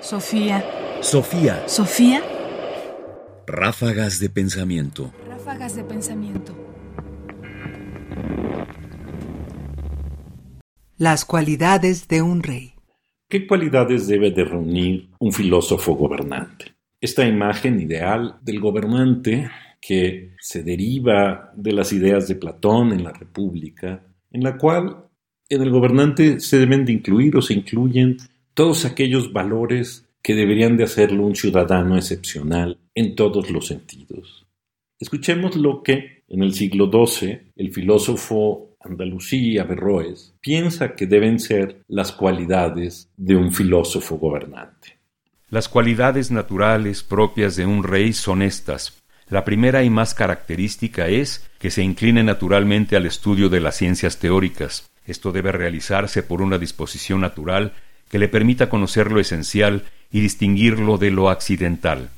Sofía. Sofía. Sofía. Ráfagas de pensamiento. Ráfagas de pensamiento. Las cualidades de un rey. ¿Qué cualidades debe de reunir un filósofo gobernante? Esta imagen ideal del gobernante que se deriva de las ideas de Platón en la República, en la cual en el gobernante se deben de incluir o se incluyen todos aquellos valores que deberían de hacerlo un ciudadano excepcional en todos los sentidos. Escuchemos lo que en el siglo XII el filósofo andalusí Averroes piensa que deben ser las cualidades de un filósofo gobernante. Las cualidades naturales propias de un rey son estas. La primera y más característica es que se incline naturalmente al estudio de las ciencias teóricas. Esto debe realizarse por una disposición natural que le permita conocer lo esencial y distinguirlo de lo accidental.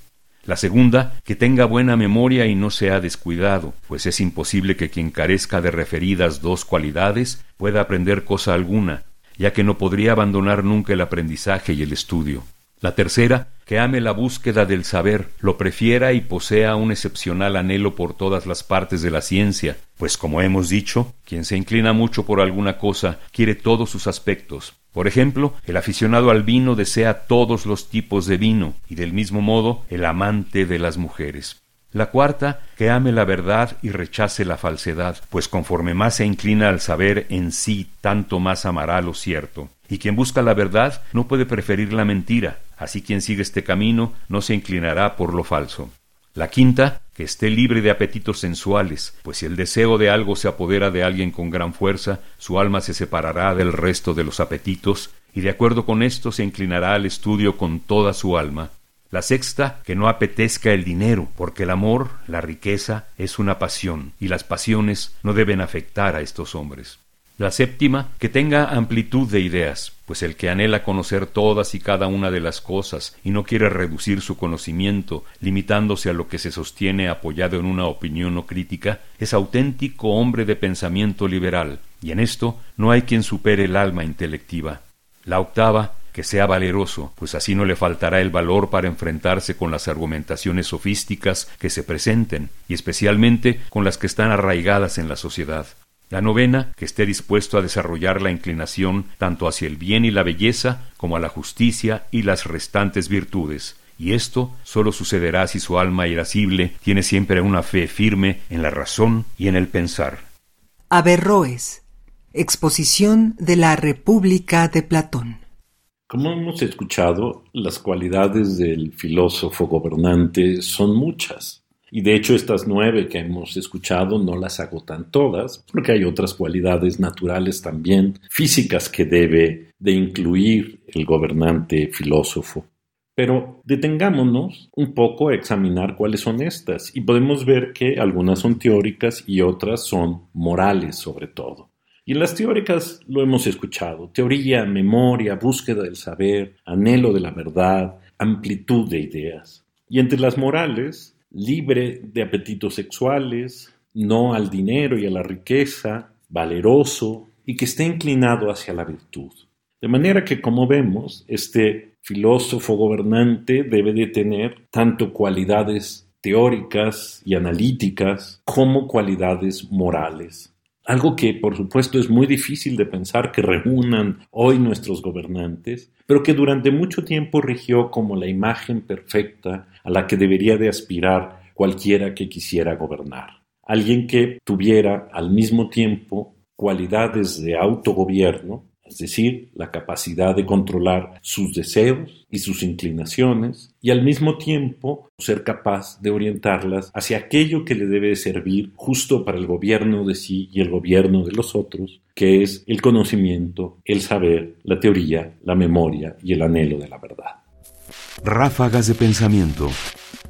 La segunda, que tenga buena memoria y no sea descuidado, pues es imposible que quien carezca de referidas dos cualidades pueda aprender cosa alguna, ya que no podría abandonar nunca el aprendizaje y el estudio. La tercera, que ame la búsqueda del saber, lo prefiera y posea un excepcional anhelo por todas las partes de la ciencia, pues como hemos dicho, quien se inclina mucho por alguna cosa quiere todos sus aspectos. Por ejemplo, el aficionado al vino desea todos los tipos de vino, y del mismo modo el amante de las mujeres. La cuarta, que ame la verdad y rechace la falsedad, pues conforme más se inclina al saber en sí, tanto más amará lo cierto. Y quien busca la verdad no puede preferir la mentira, así quien sigue este camino no se inclinará por lo falso. La quinta, que esté libre de apetitos sensuales, pues si el deseo de algo se apodera de alguien con gran fuerza, su alma se separará del resto de los apetitos, y de acuerdo con esto se inclinará al estudio con toda su alma. La sexta, que no apetezca el dinero, porque el amor, la riqueza, es una pasión, y las pasiones no deben afectar a estos hombres. La séptima, que tenga amplitud de ideas, pues el que anhela conocer todas y cada una de las cosas y no quiere reducir su conocimiento limitándose a lo que se sostiene apoyado en una opinión no crítica, es auténtico hombre de pensamiento liberal, y en esto no hay quien supere el alma intelectiva. La octava, que sea valeroso, pues así no le faltará el valor para enfrentarse con las argumentaciones sofísticas que se presenten, y especialmente con las que están arraigadas en la sociedad. La novena, que esté dispuesto a desarrollar la inclinación tanto hacia el bien y la belleza como a la justicia y las restantes virtudes. Y esto sólo sucederá si su alma irascible tiene siempre una fe firme en la razón y en el pensar. Averroes. Exposición de la República de Platón. Como hemos escuchado, las cualidades del filósofo gobernante son muchas. Y de hecho estas nueve que hemos escuchado no las agotan todas, porque hay otras cualidades naturales también, físicas que debe de incluir el gobernante filósofo. Pero detengámonos un poco a examinar cuáles son estas y podemos ver que algunas son teóricas y otras son morales sobre todo. Y las teóricas lo hemos escuchado, teoría, memoria, búsqueda del saber, anhelo de la verdad, amplitud de ideas. Y entre las morales libre de apetitos sexuales, no al dinero y a la riqueza, valeroso y que esté inclinado hacia la virtud. De manera que, como vemos, este filósofo gobernante debe de tener tanto cualidades teóricas y analíticas como cualidades morales. Algo que, por supuesto, es muy difícil de pensar que reúnan hoy nuestros gobernantes, pero que durante mucho tiempo rigió como la imagen perfecta a la que debería de aspirar cualquiera que quisiera gobernar. Alguien que tuviera al mismo tiempo cualidades de autogobierno, es decir, la capacidad de controlar sus deseos y sus inclinaciones, y al mismo tiempo ser capaz de orientarlas hacia aquello que le debe servir justo para el gobierno de sí y el gobierno de los otros, que es el conocimiento, el saber, la teoría, la memoria y el anhelo de la verdad. Ráfagas de pensamiento.